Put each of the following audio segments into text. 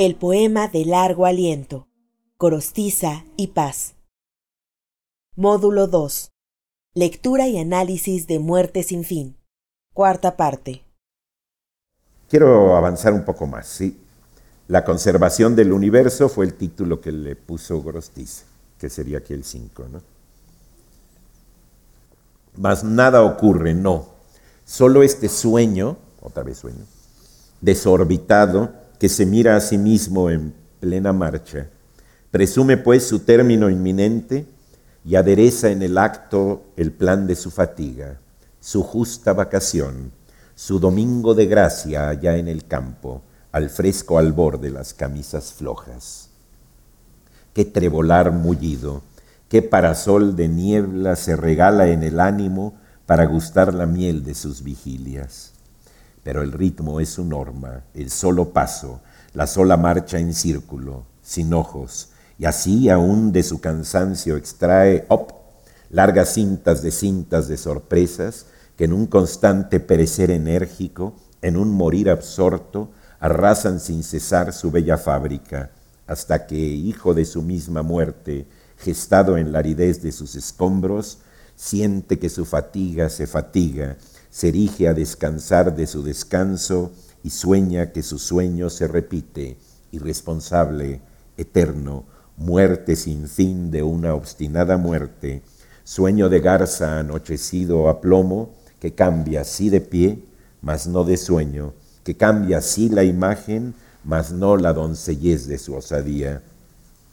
El poema de largo aliento, Corostiza y Paz. Módulo 2. Lectura y análisis de Muerte sin fin. Cuarta parte. Quiero avanzar un poco más, ¿sí? La conservación del universo fue el título que le puso Gorostiza, que sería aquí el 5, ¿no? Mas nada ocurre, no. Solo este sueño, otra vez sueño, desorbitado, que se mira a sí mismo en plena marcha, presume pues su término inminente y adereza en el acto el plan de su fatiga, su justa vacación, su domingo de gracia allá en el campo, al fresco albor de las camisas flojas. Qué trebolar mullido, qué parasol de niebla se regala en el ánimo para gustar la miel de sus vigilias pero el ritmo es su norma, el solo paso, la sola marcha en círculo, sin ojos, y así aún de su cansancio extrae, op, largas cintas de cintas de sorpresas que en un constante perecer enérgico, en un morir absorto, arrasan sin cesar su bella fábrica, hasta que, hijo de su misma muerte, gestado en la aridez de sus escombros, siente que su fatiga se fatiga se erige a descansar de su descanso y sueña que su sueño se repite, irresponsable, eterno, muerte sin fin de una obstinada muerte, sueño de garza anochecido a plomo, que cambia sí de pie, mas no de sueño, que cambia sí la imagen, mas no la doncellez de su osadía.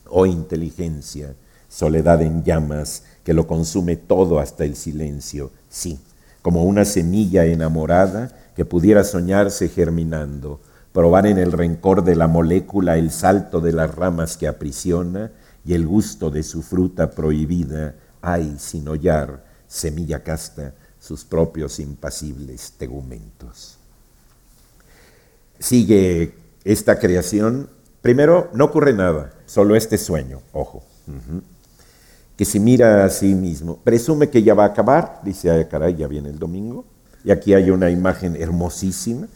Oh inteligencia, soledad en llamas, que lo consume todo hasta el silencio, sí, como una semilla enamorada que pudiera soñarse germinando, probar en el rencor de la molécula el salto de las ramas que aprisiona y el gusto de su fruta prohibida, ay, sin hollar, semilla casta, sus propios impasibles tegumentos. Sigue esta creación. Primero, no ocurre nada, solo este sueño, ojo que se mira a sí mismo, presume que ya va a acabar, dice, ay caray, ya viene el domingo, y aquí hay una imagen hermosísima,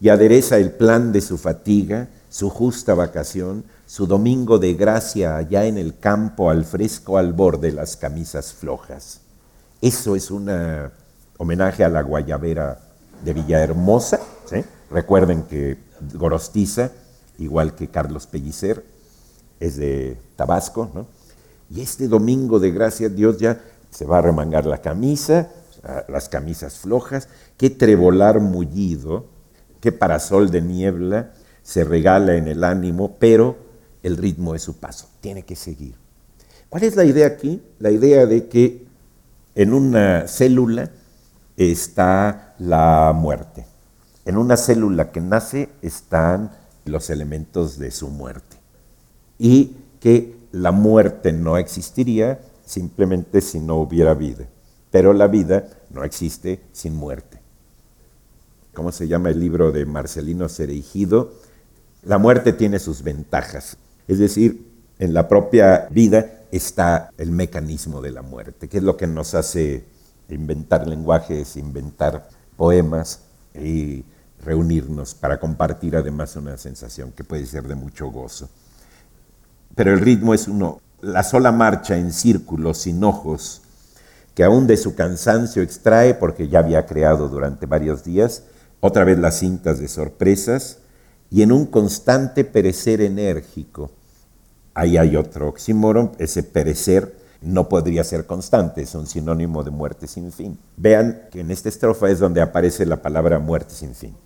y adereza el plan de su fatiga, su justa vacación, su domingo de gracia allá en el campo al fresco albor de las camisas flojas. Eso es un homenaje a la guayabera de Villahermosa. Recuerden que Gorostiza, igual que Carlos Pellicer, es de Tabasco, ¿no? Y este domingo de gracia Dios ya se va a remangar la camisa, las camisas flojas, qué trebolar mullido, qué parasol de niebla se regala en el ánimo, pero el ritmo es su paso, tiene que seguir. ¿Cuál es la idea aquí? La idea de que en una célula está la muerte. En una célula que nace están los elementos de su muerte. Y que la muerte no existiría simplemente si no hubiera vida, pero la vida no existe sin muerte. ¿Cómo se llama el libro de Marcelino Cereijido? La muerte tiene sus ventajas, es decir, en la propia vida está el mecanismo de la muerte, que es lo que nos hace inventar lenguajes, inventar poemas y reunirnos para compartir además una sensación que puede ser de mucho gozo pero el ritmo es uno, la sola marcha en círculo, sin ojos, que aún de su cansancio extrae, porque ya había creado durante varios días, otra vez las cintas de sorpresas, y en un constante perecer enérgico. Ahí hay otro oxímoron, ese perecer no podría ser constante, es un sinónimo de muerte sin fin. Vean que en esta estrofa es donde aparece la palabra muerte sin fin.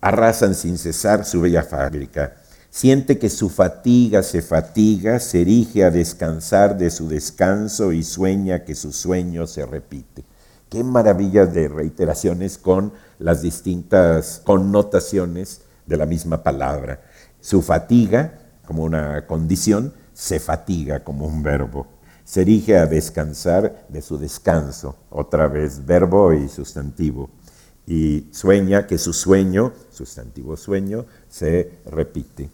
Arrasan sin cesar su bella fábrica, Siente que su fatiga se fatiga, se erige a descansar de su descanso y sueña que su sueño se repite. Qué maravilla de reiteraciones con las distintas connotaciones de la misma palabra. Su fatiga, como una condición, se fatiga como un verbo. Se erige a descansar de su descanso, otra vez verbo y sustantivo. Y sueña que su sueño, sustantivo sueño, se repite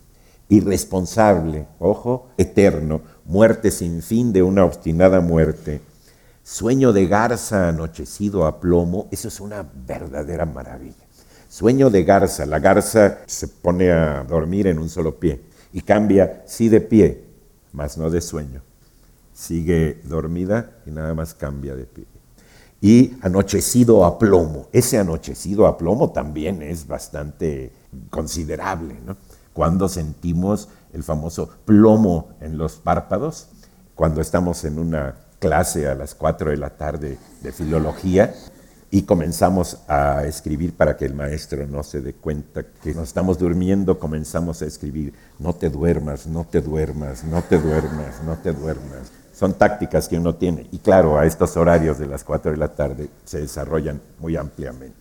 irresponsable, ojo, eterno, muerte sin fin de una obstinada muerte, sueño de garza anochecido a plomo, eso es una verdadera maravilla. Sueño de garza. La garza se pone a dormir en un solo pie y cambia, sí de pie, mas no de sueño. Sigue dormida y nada más cambia de pie. Y anochecido a plomo. Ese anochecido a plomo también es bastante considerable, ¿no? Cuando sentimos el famoso plomo en los párpados, cuando estamos en una clase a las 4 de la tarde de filología y comenzamos a escribir para que el maestro no se dé cuenta que nos estamos durmiendo, comenzamos a escribir, no te duermas, no te duermas, no te duermas, no te duermas. Son tácticas que uno tiene y claro, a estos horarios de las 4 de la tarde se desarrollan muy ampliamente.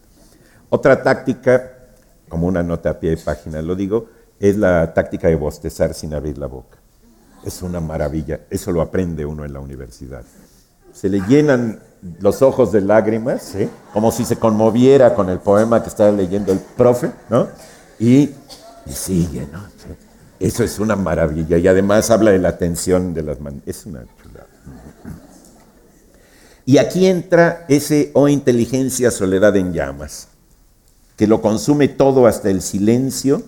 Otra táctica, como una nota a pie de página lo digo, es la táctica de bostezar sin abrir la boca. Es una maravilla, eso lo aprende uno en la universidad. Se le llenan los ojos de lágrimas, como si se conmoviera con el poema que estaba leyendo el profe, ¿no? Y, sigue, ¿no? Eso es una maravilla. Y además habla de la tensión de las manos. Es una chulada. Y aquí entra ese o oh, inteligencia soledad en llamas, que lo consume todo hasta el silencio.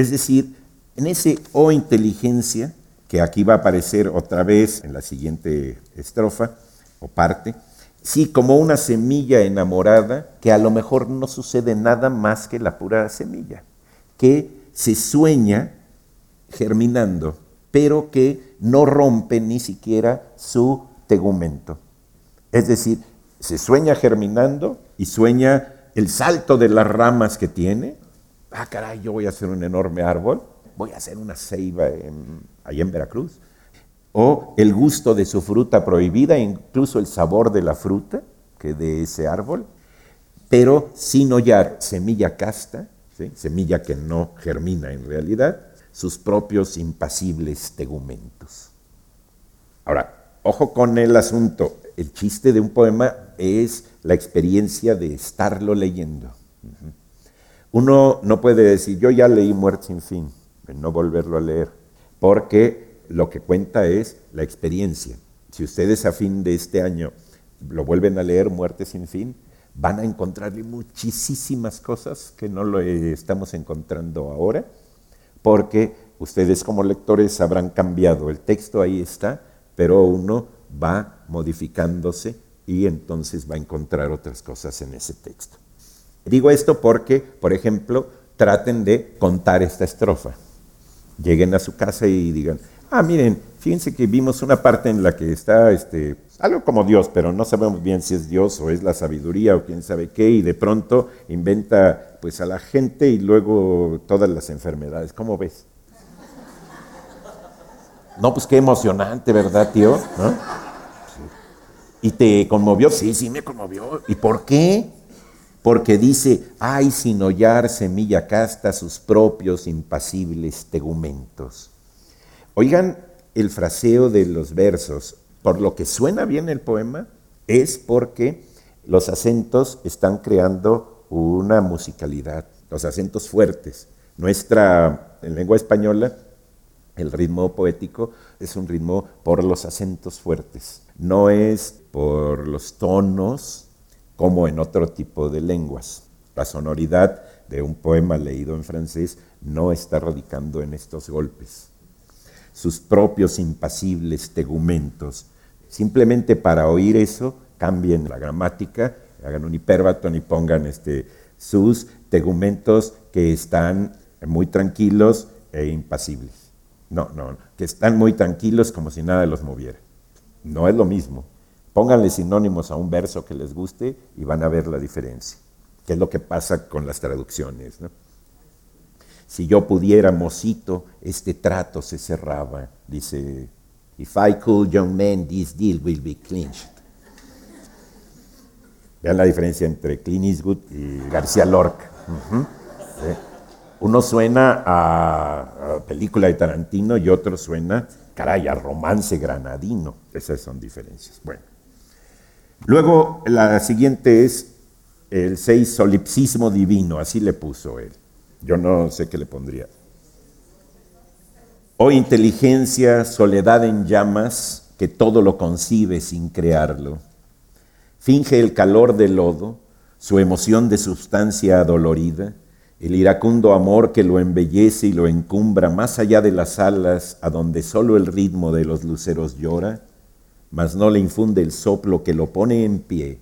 Es decir, en ese o inteligencia que aquí va a aparecer otra vez en la siguiente estrofa o parte, sí, como una semilla enamorada que a lo mejor no sucede nada más que la pura semilla, que se sueña germinando, pero que no rompe ni siquiera su tegumento. Es decir, se sueña germinando y sueña el salto de las ramas que tiene. Ah, caray, yo voy a hacer un enorme árbol voy a hacer una ceiba en, ahí en Veracruz. O el gusto de su fruta prohibida, incluso el sabor de la fruta que de ese árbol, pero sin hollar semilla casta, semilla que no germina en realidad, sus propios impasibles tegumentos. Ahora, ojo con el asunto. El chiste de un poema es la experiencia de estarlo leyendo. Uno no puede decir, yo ya leí Muerte sin fin no volverlo a leer, porque lo que cuenta es la experiencia. Si ustedes a fin de este año lo vuelven a leer, Muerte sin fin, van a encontrarle muchísimas cosas que no lo estamos encontrando ahora, porque ustedes como lectores habrán cambiado. El texto ahí está, pero uno va modificándose y entonces va a encontrar otras cosas en ese texto. Digo esto porque, por ejemplo, traten de contar esta estrofa lleguen a su casa y digan, ah, miren, fíjense que vimos una parte en la que está este, algo como Dios, pero no sabemos bien si es Dios o es la sabiduría o quién sabe qué, y de pronto inventa pues a la gente y luego todas las enfermedades. ¿Cómo ves? No, pues qué emocionante, ¿verdad, tío? ¿Y te conmovió? Sí, sí me conmovió. ¿Y por qué? Porque dice, ay, sin hollar semilla casta sus propios impasibles tegumentos. Oigan el fraseo de los versos, por lo que suena bien el poema, es porque los acentos están creando una musicalidad, los acentos fuertes. Nuestra, en lengua española, el ritmo poético es un ritmo por los acentos fuertes, no es por los tonos como en otro tipo de lenguas. La sonoridad de un poema leído en francés no está radicando en estos golpes. Sus propios impasibles tegumentos. Simplemente para oír eso, cambien la gramática, hagan un hiperbatón y pongan este, sus tegumentos que están muy tranquilos e impasibles. No, no, que están muy tranquilos como si nada los moviera. No es lo mismo. Pónganle sinónimos a un verso que les guste y van a ver la diferencia, que es lo que pasa con las traducciones. Si yo pudiera, mocito, este trato se cerraba, dice, if I could, young man, this deal will be clinched. Vean la diferencia entre Clint Eastwood y García Lorca. Uno suena a, a, película de Tarantino y otro suena, caray, a romance granadino. Esas son diferencias. Bueno. Luego la siguiente es el 6 solipsismo divino, así le puso él. Yo no sé qué le pondría. Oh inteligencia, soledad en llamas, que todo lo concibe sin crearlo. Finge el calor del lodo, su emoción de sustancia adolorida, el iracundo amor que lo embellece y lo encumbra más allá de las alas a donde solo el ritmo de los luceros llora, mas no le infunde el soplo que lo pone en pie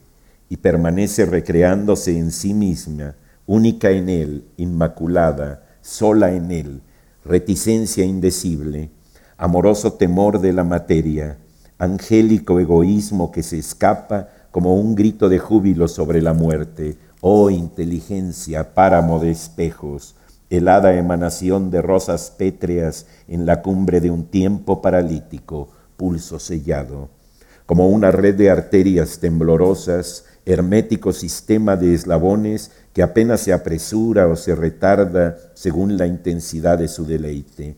y permanece recreándose en sí misma, única en él, inmaculada, sola en él, reticencia indecible, amoroso temor de la materia, angélico egoísmo que se escapa como un grito de júbilo sobre la muerte, Oh inteligencia, páramo de espejos, helada emanación de rosas pétreas en la cumbre de un tiempo paralítico, pulso sellado, como una red de arterias temblorosas, hermético sistema de eslabones que apenas se apresura o se retarda según la intensidad de su deleite.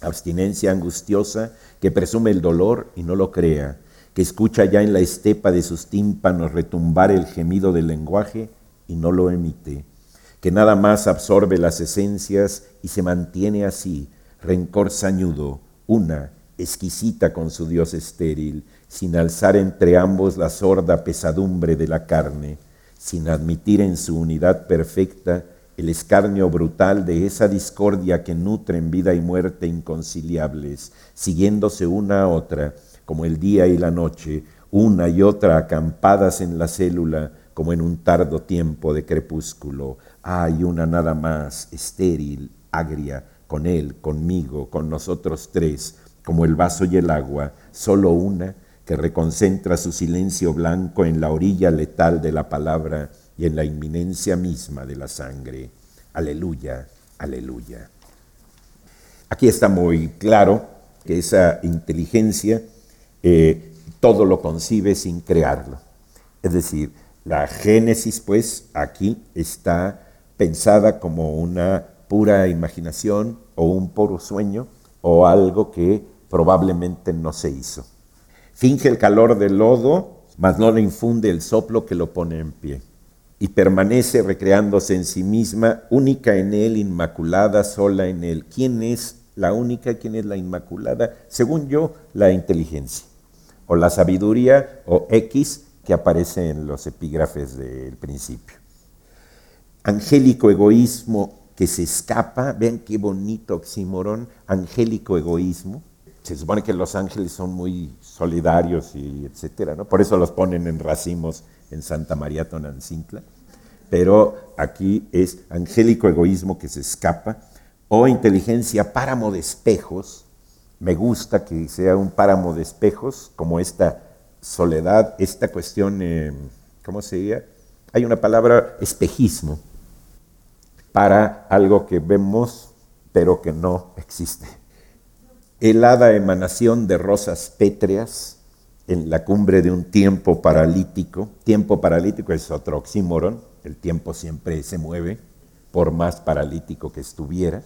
Abstinencia angustiosa que presume el dolor y no lo crea, que escucha ya en la estepa de sus tímpanos retumbar el gemido del lenguaje y no lo emite, que nada más absorbe las esencias y se mantiene así, rencor sañudo, una, exquisita con su Dios estéril, sin alzar entre ambos la sorda pesadumbre de la carne, sin admitir en su unidad perfecta el escarnio brutal de esa discordia que nutren vida y muerte inconciliables, siguiéndose una a otra, como el día y la noche, una y otra acampadas en la célula, como en un tardo tiempo de crepúsculo. Hay una nada más, estéril, agria, con él, conmigo, con nosotros tres, como el vaso y el agua, solo una que reconcentra su silencio blanco en la orilla letal de la palabra y en la inminencia misma de la sangre. Aleluya, aleluya. Aquí está muy claro que esa inteligencia eh, todo lo concibe sin crearlo. Es decir, la génesis, pues, aquí está pensada como una pura imaginación o un puro sueño o algo que probablemente no se hizo. Finge el calor del lodo, mas no le infunde el soplo que lo pone en pie. Y permanece recreándose en sí misma, única en él, inmaculada, sola en él. ¿Quién es la única? ¿Quién es la inmaculada? Según yo, la inteligencia, o la sabiduría, o X, que aparece en los epígrafes del principio. Angélico egoísmo que se escapa, vean qué bonito oxímoron, angélico egoísmo. Se supone que los ángeles son muy solidarios y etcétera, ¿no? Por eso los ponen en racimos en Santa María Tonancintla. Pero aquí es angélico egoísmo que se escapa o inteligencia páramo de espejos. Me gusta que sea un páramo de espejos, como esta soledad, esta cuestión, eh, ¿cómo sería? Hay una palabra, espejismo, para algo que vemos pero que no existe. Helada emanación de rosas pétreas en la cumbre de un tiempo paralítico. Tiempo paralítico es otro oxímoron, el tiempo siempre se mueve, por más paralítico que estuviera,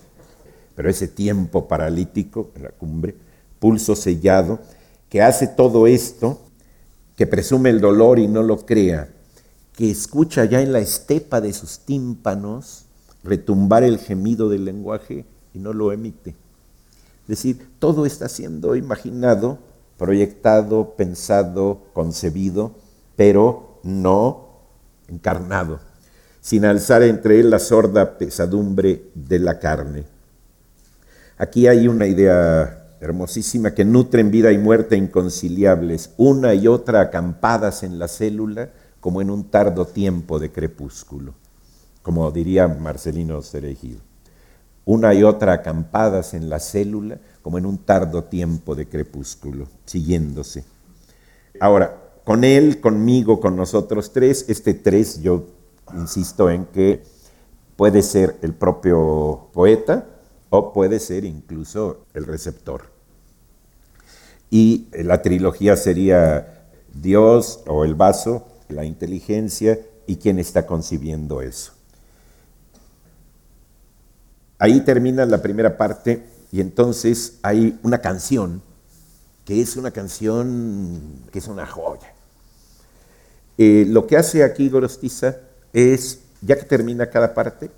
pero ese tiempo paralítico en la cumbre, pulso sellado, que hace todo esto que presume el dolor y no lo crea, que escucha ya en la estepa de sus tímpanos retumbar el gemido del lenguaje y no lo emite. Es decir, todo está siendo imaginado, proyectado, pensado, concebido, pero no encarnado, sin alzar entre él la sorda pesadumbre de la carne. Aquí hay una idea hermosísima, que nutren vida y muerte inconciliables, una y otra acampadas en la célula como en un tardo tiempo de crepúsculo, como diría Marcelino Cerejido. Una y otra acampadas en la célula como en un tardo tiempo de crepúsculo, siguiéndose. Ahora, con él, conmigo, con nosotros tres, este tres yo insisto en que puede ser el propio poeta, o puede ser incluso el receptor. Y la trilogía sería Dios o el vaso, la inteligencia y quién está concibiendo eso. Ahí termina la primera parte y entonces hay una canción que es una canción que es una joya. Eh, lo que hace aquí Gorostiza es, ya que termina cada parte,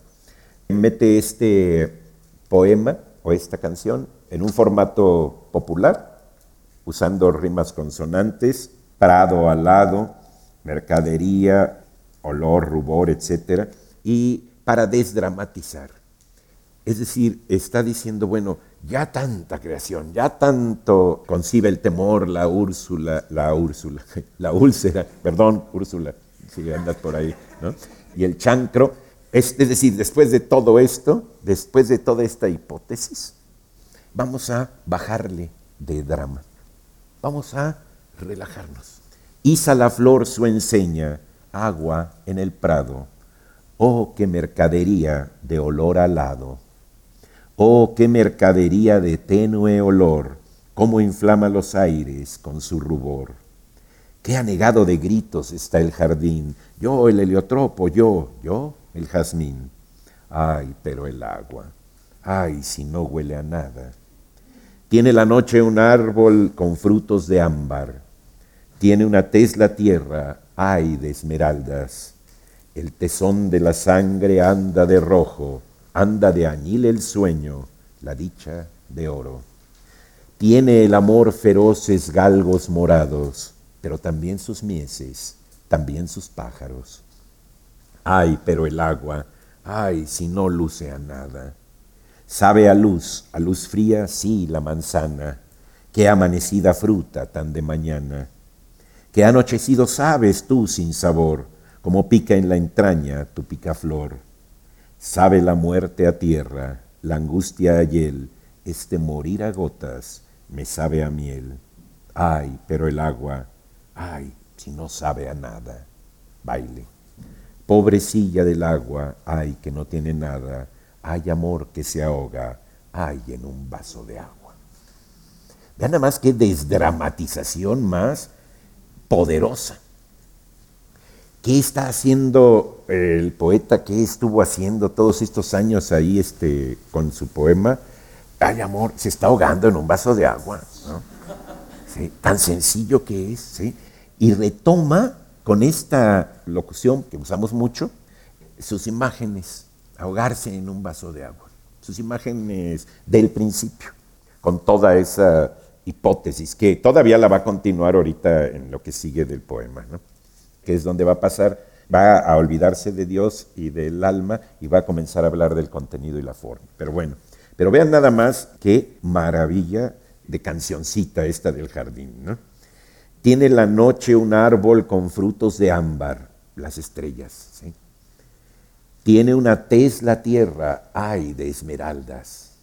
mete este poema o esta canción en un formato popular, usando rimas consonantes, prado al lado, mercadería, olor, rubor, etc. Y para desdramatizar. Es decir, está diciendo, bueno, ya tanta creación, ya tanto concibe el temor la Úrsula, la Úrsula, la úlcera, perdón, Úrsula, si andas por ahí, ¿no? Y el chancro, es, es decir, después de todo esto, después de toda esta hipótesis, vamos a bajarle de drama, vamos a relajarnos. Isa la flor su enseña, agua en el prado, oh, qué mercadería de olor alado Oh, qué mercadería de tenue olor, cómo inflama los aires con su rubor. Qué anegado de gritos está el jardín, yo el heliotropo, yo, yo el jazmín. Ay, pero el agua, ay, si no huele a nada. Tiene la noche un árbol con frutos de ámbar, tiene una tez la tierra, ay, de esmeraldas. El tesón de la sangre anda de rojo, anda de añil el sueño, la dicha de oro. Tiene el amor feroces galgos morados, pero también sus mieses, también sus pájaros. Ay, pero el agua, ay, si no luce a nada. Sabe a luz, a luz fría, sí, la manzana. Qué amanecida fruta tan de mañana. Qué anochecido sabes tú sin sabor, como pica en la entraña tu picaflor. Sabe la muerte a tierra, la angustia a hiel, este morir a gotas me sabe a miel. Ay, pero el agua, ay, si no sabe a nada. Baile. Pobrecilla del agua, ay, que no tiene nada. Hay amor que se ahoga, ay, en un vaso de agua. Vean nada más qué desdramatización más poderosa. ¿Qué está haciendo el poeta? ¿Qué estuvo haciendo todos estos años ahí este, con su poema? Ay, amor, se está ahogando en un vaso de agua. Tan sencillo que es. ¿sí? Y retoma con esta locución que usamos mucho sus imágenes, ahogarse en un vaso de agua. Sus imágenes del principio, con toda esa hipótesis que todavía la va a continuar ahorita en lo que sigue del poema. ¿no? Que es donde va a pasar, va a olvidarse de Dios y del alma y va a comenzar a hablar del contenido y la forma. Pero bueno, pero vean nada más qué maravilla de cancioncita esta del jardín. ¿no? Tiene la noche un árbol con frutos de ámbar, las estrellas. Tiene una tez la tierra, ay, de esmeraldas,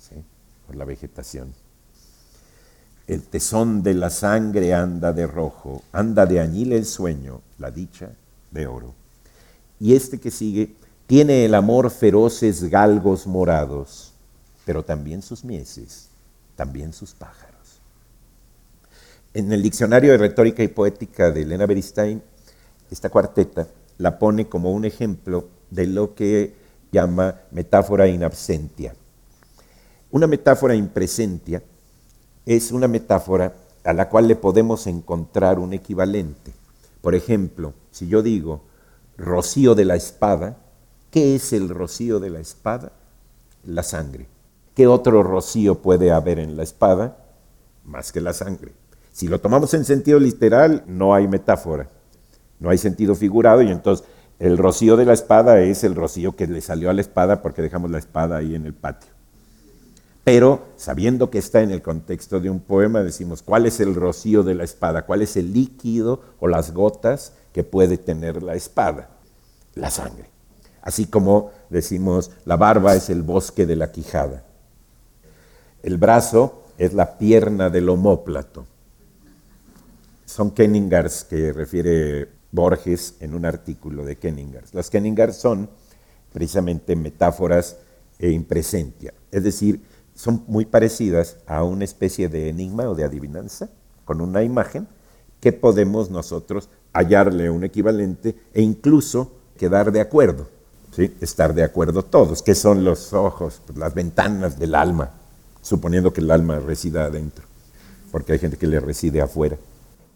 por la vegetación. El tesón de la sangre anda de rojo, anda de añil el sueño, la dicha de oro. Y este que sigue tiene el amor feroces galgos morados, pero también sus mieses, también sus pájaros. En el diccionario de retórica y poética de Elena Beristain, esta cuarteta la pone como un ejemplo de lo que llama metáfora in absentia. Una metáfora in presentia es una metáfora a la cual le podemos encontrar un equivalente. Por ejemplo, si yo digo rocío de la espada, ¿qué es el rocío de la espada? La sangre. ¿Qué otro rocío puede haber en la espada? Más que la sangre. Si lo tomamos en sentido literal, no hay metáfora, no hay sentido figurado y entonces el rocío de la espada es el rocío que le salió a la espada porque dejamos la espada ahí en el patio. Pero sabiendo que está en el contexto de un poema, decimos, ¿cuál es el rocío de la espada? ¿Cuál es el líquido o las gotas que puede tener la espada? La sangre. Así como decimos, la barba es el bosque de la quijada. El brazo es la pierna del homóplato. Son Kenningars que refiere Borges en un artículo de Kenningars. Las Kenningars son precisamente metáforas e impresentia, es decir, son muy parecidas a una especie de enigma o de adivinanza, con una imagen que podemos nosotros hallarle un equivalente e incluso quedar de acuerdo, ¿sí? estar de acuerdo todos, que son los ojos, pues, las ventanas del alma, suponiendo que el alma resida adentro, porque hay gente que le reside afuera.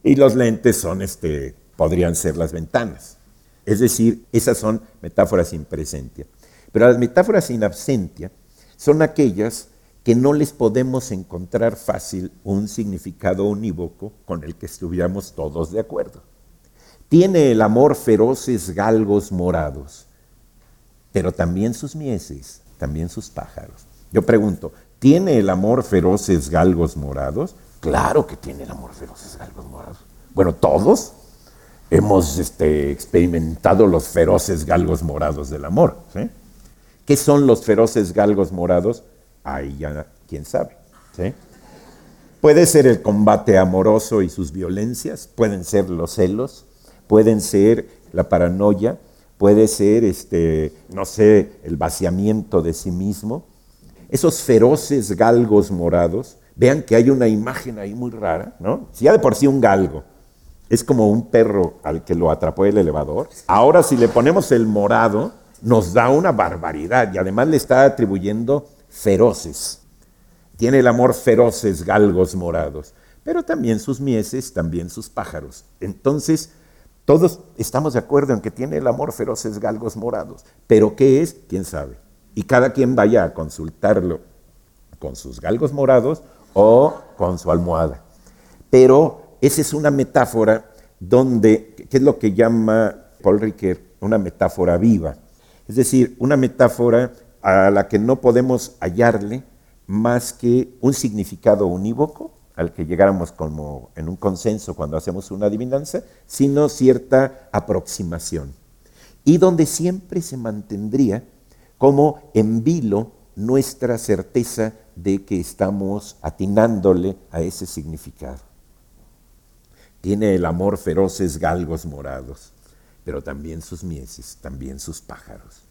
Y los lentes son, este, podrían ser las ventanas. Es decir, esas son metáforas sin presencia. Pero las metáforas sin absentia son aquellas que no les podemos encontrar fácil un significado unívoco con el que estuviéramos todos de acuerdo. Tiene el amor feroces galgos morados, pero también sus mieses, también sus pájaros. Yo pregunto, ¿tiene el amor feroces galgos morados? Claro que tiene el amor feroces galgos morados. Bueno, todos hemos este, experimentado los feroces galgos morados del amor. ¿Qué son los feroces galgos morados? Ahí ya, quién sabe. Puede ser el combate amoroso y sus violencias, pueden ser los celos, pueden ser la paranoia, puede ser, este, no sé, el vaciamiento de sí mismo. Esos feroces galgos morados, vean que hay una imagen ahí muy rara, ¿no? Si ya de por sí un galgo es como un perro al que lo atrapó el elevador, ahora si le ponemos el morado, nos da una barbaridad y además le está atribuyendo feroces. Tiene el amor feroces galgos morados, pero también sus mieses, también sus pájaros. Entonces, todos estamos de acuerdo en que tiene el amor feroces galgos morados, pero ¿qué es? ¿Quién sabe? Y cada quien vaya a consultarlo con sus galgos morados o con su almohada. Pero esa es una metáfora donde, ¿qué es lo que llama Paul Ricoeur? Una metáfora viva. Es decir, una metáfora a la que no podemos hallarle más que un significado unívoco al que llegáramos como en un consenso cuando hacemos una adivinanza, sino cierta aproximación. Y donde siempre se mantendría como en vilo nuestra certeza de que estamos atinándole a ese significado. Tiene el amor feroces galgos morados, pero también sus mieses, también sus pájaros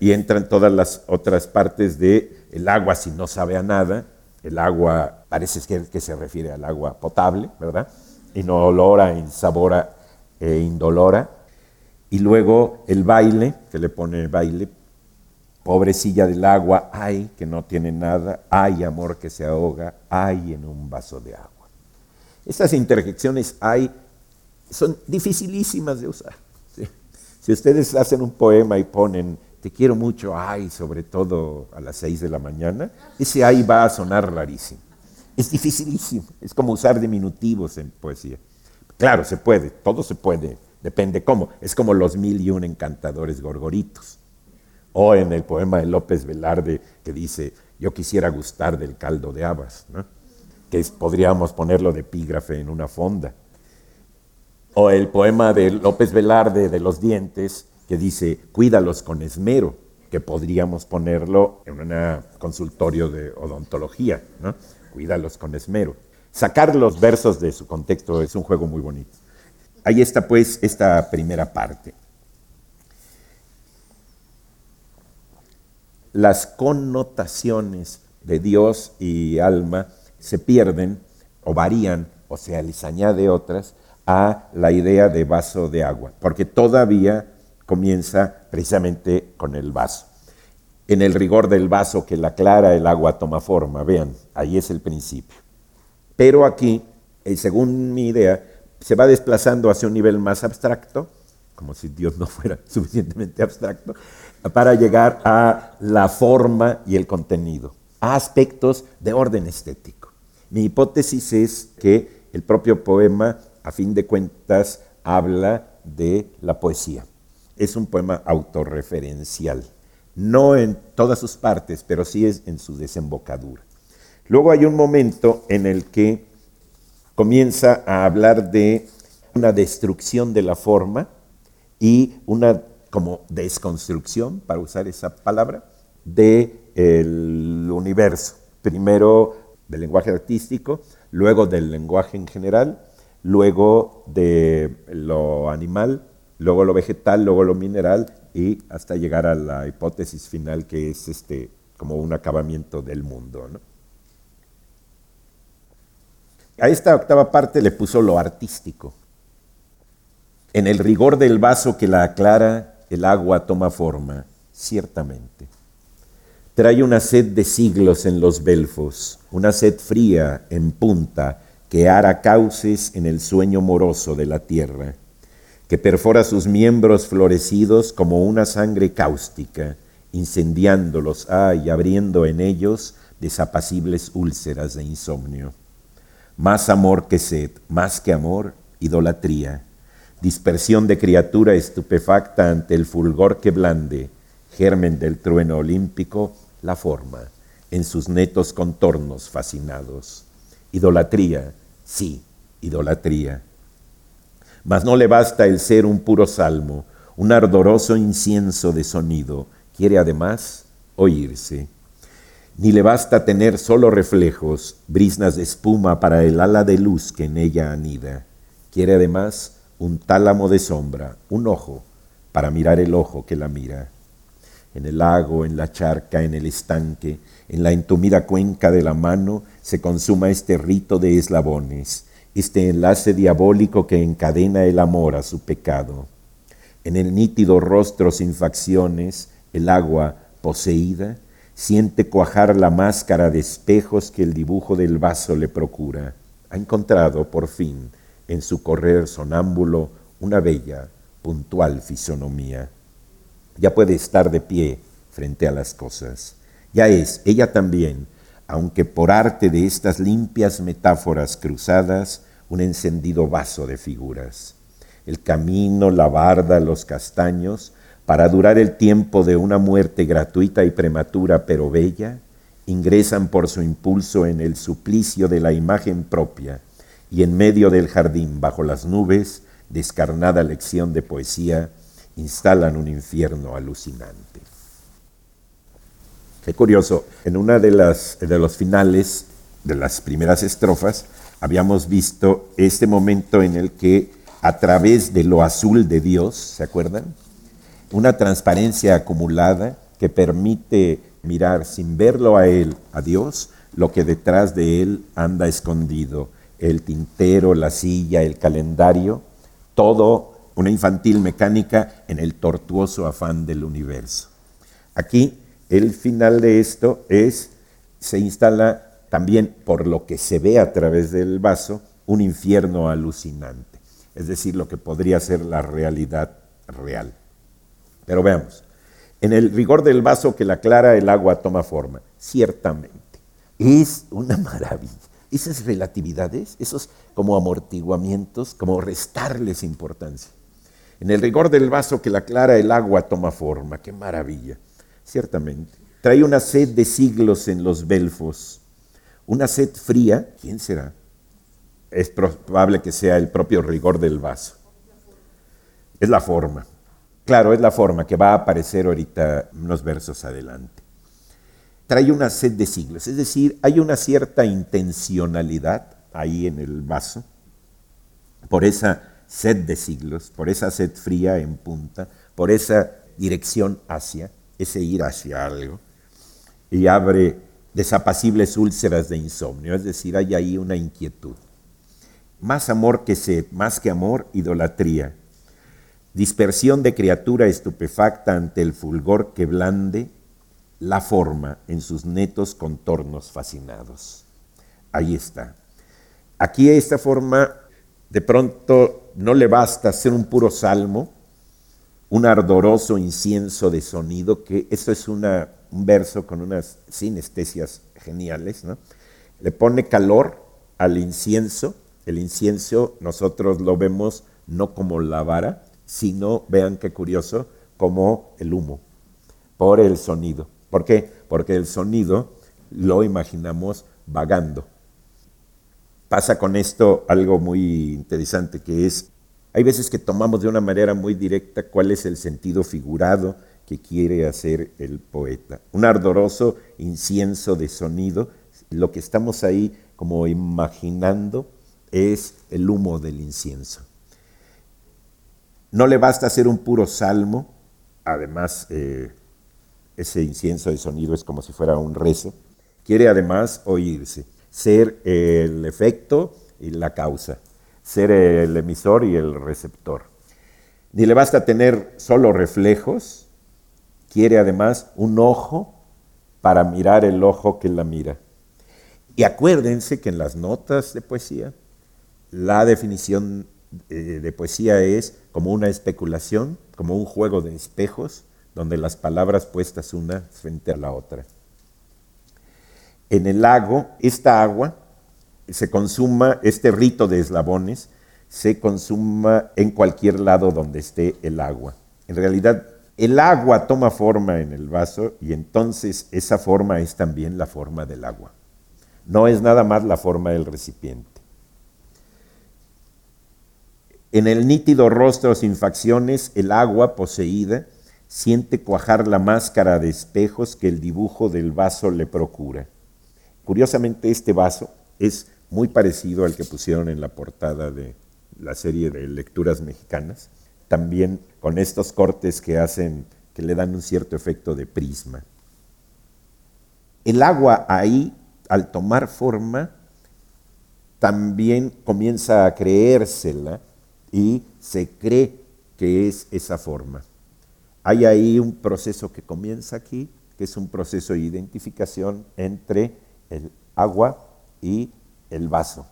y entran todas las otras partes de el agua si no sabe a nada. El agua parece que, se refiere al agua potable, ¿verdad? Inolora, insabora e indolora. Y luego el baile, que le pone baile, pobrecilla del agua, ay que no tiene nada, ay amor que se ahoga, ay en un vaso de agua. Estas interjecciones hay, son dificilísimas de usar. Si ustedes hacen un poema y ponen quiero mucho, ay, sobre todo a las seis de la mañana, ese ay va a sonar rarísimo. Es dificilísimo, es como usar diminutivos en poesía. Claro, se puede, todo se puede, depende cómo. Es como los mil y un encantadores gorgoritos. O en el poema de López Velarde que dice, yo quisiera gustar del caldo de habas, que podríamos ponerlo de epígrafe en una fonda. O el poema de López Velarde de los dientes, que dice, cuídalos con esmero, que podríamos ponerlo en un consultorio de odontología, ¿no? cuídalos con esmero. Sacar los versos de su contexto es un juego muy bonito. Ahí está pues esta primera parte. Las connotaciones de Dios y alma se pierden o varían, o sea, les añade otras, a la idea de vaso de agua, porque todavía comienza precisamente con el vaso. En el rigor del vaso que la clara, el agua toma forma. Vean, ahí es el principio. Pero aquí, eh, según mi idea, se va desplazando hacia un nivel más abstracto, como si Dios no fuera suficientemente abstracto, para llegar a la forma y el contenido, a aspectos de orden estético. Mi hipótesis es que el propio poema, a fin de cuentas, habla de la poesía es un poema autorreferencial. No en todas sus partes, pero sí es en su desembocadura. Luego hay un momento en el que comienza a hablar de una destrucción de la forma y una como desconstrucción, para usar esa palabra, del universo. Primero del lenguaje artístico, luego del lenguaje en general, luego de lo animal, luego lo vegetal, luego lo mineral y hasta llegar a la hipótesis final que es este, como un acabamiento del mundo. A esta octava parte le puso lo artístico. En el rigor del vaso que la aclara, el agua toma forma, ciertamente. Trae una sed de siglos en los belfos, una sed fría en punta que ara cauces en el sueño moroso de la tierra que perfora sus miembros florecidos como una sangre cáustica, incendiándolos ah, y abriendo en ellos desapacibles úlceras de insomnio. Más amor que sed, más que amor, idolatría. dispersión de criatura estupefacta ante el fulgor que blande, germen del trueno olímpico, la forma, en sus netos contornos fascinados. Idolatría, sí, idolatría. Mas no le basta el ser un puro salmo, un ardoroso incienso de sonido, quiere además oírse. Ni le basta tener solo reflejos, brisnas de espuma para el ala de luz que en ella anida. Quiere además un tálamo de sombra, un ojo, para mirar el ojo que la mira. En el lago, en la charca, en el estanque, en la entumida cuenca de la mano, se consuma este rito de eslabones, este enlace diabólico que encadena el amor a su pecado. En el nítido rostro sin facciones, el agua, poseída, siente cuajar la máscara de espejos que el dibujo del vaso le procura. Ha encontrado, por fin, en su correr sonámbulo una bella, puntual fisonomía. Ya puede estar de pie frente a las cosas. Ya es, ella también, aunque por arte de estas limpias metáforas cruzadas, un encendido vaso de figuras. El camino, la barda, los castaños, para durar el tiempo de una muerte gratuita y prematura pero bella, ingresan por su impulso en el suplicio de la imagen propia, y en medio del jardín, bajo las nubes, descarnada lección de poesía, instalan un infierno alucinante. Qué curioso, en una de, las, de los finales de las primeras estrofas, habíamos visto este momento en el que a través de lo azul de Dios, ¿se acuerdan? Una transparencia acumulada que permite mirar sin verlo a Él, a Dios, lo que detrás de Él anda escondido el tintero, la silla, el calendario, todo una infantil mecánica en el tortuoso afán del universo. Aquí el final de esto es, se instala también por lo que se ve a través del vaso, un infierno alucinante, es decir, lo que podría ser la realidad real. Pero veamos, en el rigor del vaso que la aclara el agua toma forma, ciertamente, es una maravilla esas relatividades, esos como amortiguamientos, como restarles importancia. En el rigor del vaso que la clara el agua toma forma, qué maravilla, ciertamente. Trae una sed de siglos en los belfos, una sed fría, ¿quién será? Es probable que sea el propio rigor del vaso. Es la forma. Claro, es la forma que va a aparecer ahorita unos versos adelante trae una sed de siglos. Es decir, hay una cierta intencionalidad ahí en el vaso, por esa sed de siglos, por esa sed fría en punta, por esa dirección hacia, ese ir hacia algo, y abre desapacibles úlceras de insomnio, es decir, hay ahí una inquietud. Más amor que sed, más que amor, idolatría. Dispersión de criatura estupefacta ante el fulgor que blande, la forma en sus netos contornos fascinados. Ahí está. Aquí esta forma de pronto no le basta ser un puro salmo, un ardoroso incienso de sonido, que esto es un verso con unas sinestesias geniales, ¿no? Le pone calor al incienso. El incienso nosotros lo vemos no como la vara, sino, vean qué curioso, como el humo, por el sonido. ¿Por qué? Porque el sonido lo imaginamos vagando. Pasa con esto algo muy interesante que es, hay veces que tomamos de una manera muy directa cuál es el sentido figurado que quiere hacer el poeta. Un ardoroso incienso de sonido, lo que estamos ahí como imaginando es el humo del incienso. No le basta hacer un puro salmo, además eh, ese incienso de sonido es como si fuera un rezo, quiere además oírse, ser el efecto y la causa, ser el emisor y el receptor. Ni le basta tener solo reflejos, quiere además un ojo para mirar el ojo que la mira. Y acuérdense que en las notas de poesía, la definición eh, de poesía es como una especulación, como un juego de espejos, donde las palabras puestas una frente a la otra. En el lago, esta agua se consuma, este rito de eslabones, se consuma en cualquier lado donde esté el agua. En realidad, el agua toma forma en el vaso y entonces esa forma es también la forma del agua. No es nada más la forma del recipiente. En el nítido rostro sin facciones, el agua poseída siente cuajar la máscara de espejos que el dibujo del vaso le procura. Curiosamente, este vaso es muy parecido al que pusieron en la portada de la serie de lecturas mexicanas, también con estos cortes que hacen, que le dan un cierto efecto de prisma. El agua ahí, al tomar forma, también comienza a creérsela y se cree que es esa forma. Hay ahí un proceso que comienza aquí, que es un proceso de identificación entre el agua y el vaso.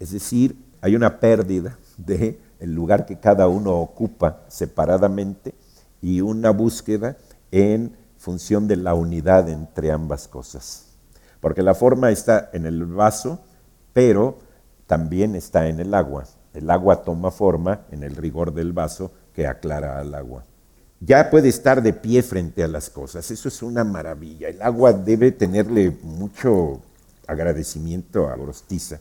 Es decir, hay una pérdida de el lugar que cada uno ocupa separadamente y una búsqueda en función de la unidad entre ambas cosas. Porque la forma está en el vaso, pero también está en el agua. El agua toma forma en el rigor del vaso que aclara al agua. Ya puede estar de pie frente a las cosas, eso es una maravilla. El agua debe tenerle mucho agradecimiento a Gorostiza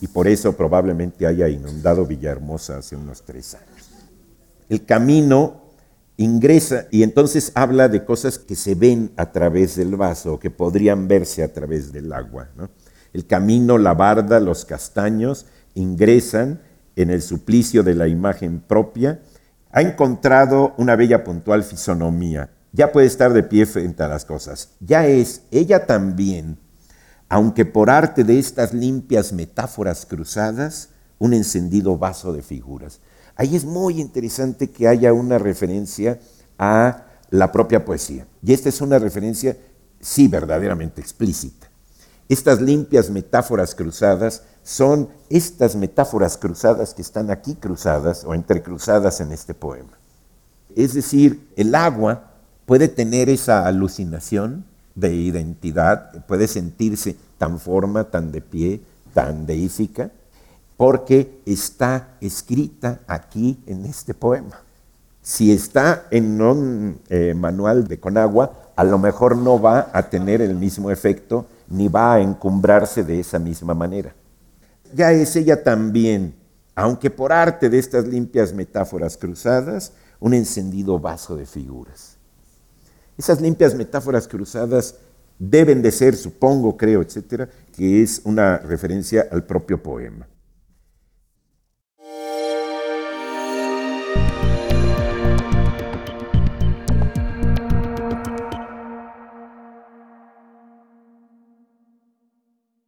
y por eso probablemente haya inundado Villahermosa hace unos tres años. El camino ingresa y entonces habla de cosas que se ven a través del vaso que podrían verse a través del agua. El camino, la barda, los castaños ingresan en el suplicio de la imagen propia, ha encontrado una bella puntual fisonomía. Ya puede estar de pie frente a las cosas. Ya es ella también, aunque por arte de estas limpias metáforas cruzadas, un encendido vaso de figuras. Ahí es muy interesante que haya una referencia a la propia poesía. Y esta es una referencia, sí, verdaderamente explícita. Estas limpias metáforas cruzadas son estas metáforas cruzadas que están aquí cruzadas o entrecruzadas en este poema. Es decir, el agua puede tener esa alucinación de identidad, puede sentirse tan forma, tan de pie, tan deífica, porque está escrita aquí en este poema. Si está en un eh, manual de Conagua, a lo mejor no va a tener el mismo efecto ni va a encumbrarse de esa misma manera. Ya es ella también, aunque por arte de estas limpias metáforas cruzadas, un encendido vaso de figuras. Esas limpias metáforas cruzadas deben de ser, supongo, creo, etcétera, que es una referencia al propio poema.